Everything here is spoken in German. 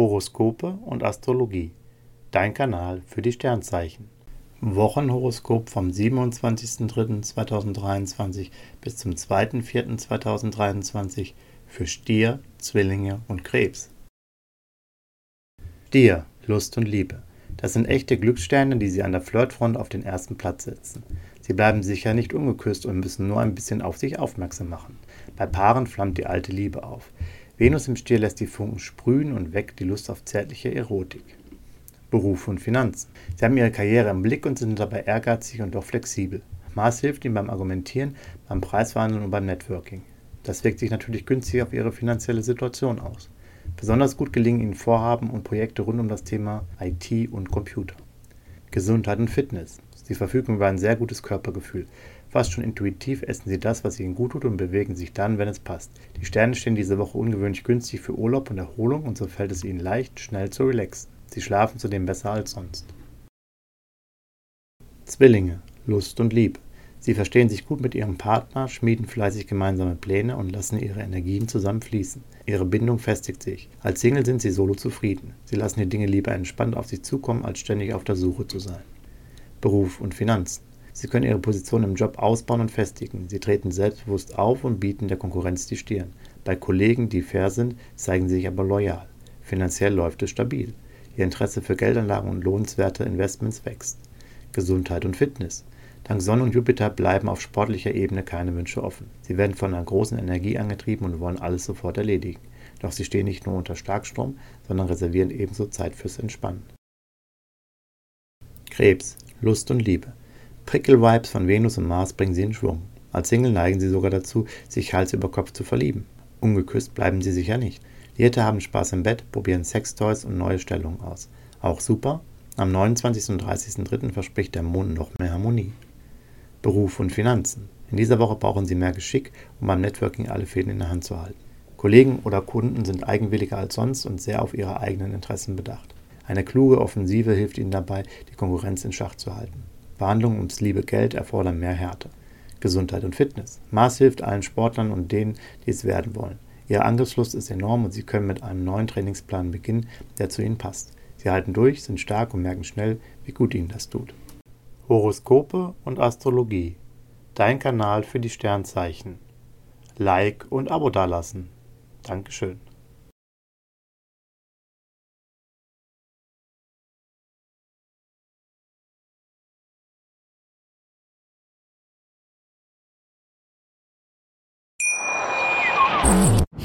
Horoskope und Astrologie. Dein Kanal für die Sternzeichen. Wochenhoroskop vom 27.03.2023 bis zum 2.04.2023 für Stier, Zwillinge und Krebs. Stier, Lust und Liebe. Das sind echte Glückssterne, die Sie an der Flirtfront auf den ersten Platz setzen. Sie bleiben sicher nicht ungeküsst und müssen nur ein bisschen auf sich aufmerksam machen. Bei Paaren flammt die alte Liebe auf. Venus im Stier lässt die Funken sprühen und weckt die Lust auf zärtliche Erotik. Beruf und Finanzen. Sie haben ihre Karriere im Blick und sind dabei ehrgeizig und doch flexibel. Mars hilft ihnen beim Argumentieren, beim Preisverhandeln und beim Networking. Das wirkt sich natürlich günstig auf ihre finanzielle Situation aus. Besonders gut gelingen ihnen Vorhaben und Projekte rund um das Thema IT und Computer. Gesundheit und Fitness. Sie verfügen über ein sehr gutes Körpergefühl. Fast schon intuitiv essen sie das, was ihnen gut tut und bewegen sich dann, wenn es passt. Die Sterne stehen diese Woche ungewöhnlich günstig für Urlaub und Erholung und so fällt es ihnen leicht, schnell zu relaxen. Sie schlafen zudem besser als sonst. Zwillinge, Lust und Liebe. Sie verstehen sich gut mit ihrem Partner, schmieden fleißig gemeinsame Pläne und lassen ihre Energien zusammen fließen. Ihre Bindung festigt sich. Als Single sind sie solo zufrieden. Sie lassen die Dinge lieber entspannt auf sich zukommen, als ständig auf der Suche zu sein. Beruf und Finanzen. Sie können ihre Position im Job ausbauen und festigen. Sie treten selbstbewusst auf und bieten der Konkurrenz die Stirn. Bei Kollegen, die fair sind, zeigen sie sich aber loyal. Finanziell läuft es stabil. Ihr Interesse für Geldanlagen und lohnenswerte Investments wächst. Gesundheit und Fitness. Dank Sonne und Jupiter bleiben auf sportlicher Ebene keine Wünsche offen. Sie werden von einer großen Energie angetrieben und wollen alles sofort erledigen. Doch sie stehen nicht nur unter Starkstrom, sondern reservieren ebenso Zeit fürs Entspannen. Krebs, Lust und Liebe. Prickel-Vibes von Venus und Mars bringen sie in Schwung. Als Single neigen sie sogar dazu, sich Hals über Kopf zu verlieben. Ungeküsst bleiben sie sicher nicht. Lierte haben Spaß im Bett, probieren Sextoys und neue Stellungen aus. Auch super, am 29. und 30.03. verspricht der Mond noch mehr Harmonie. Beruf und Finanzen. In dieser Woche brauchen Sie mehr Geschick, um beim Networking alle Fäden in der Hand zu halten. Kollegen oder Kunden sind eigenwilliger als sonst und sehr auf ihre eigenen Interessen bedacht. Eine kluge Offensive hilft Ihnen dabei, die Konkurrenz in Schach zu halten. Verhandlungen ums liebe Geld erfordern mehr Härte. Gesundheit und Fitness. Mars hilft allen Sportlern und denen, die es werden wollen. Ihre Angriffslust ist enorm und Sie können mit einem neuen Trainingsplan beginnen, der zu Ihnen passt. Sie halten durch, sind stark und merken schnell, wie gut Ihnen das tut. Horoskope und Astrologie. Dein Kanal für die Sternzeichen. Like und Abo dalassen. Dankeschön.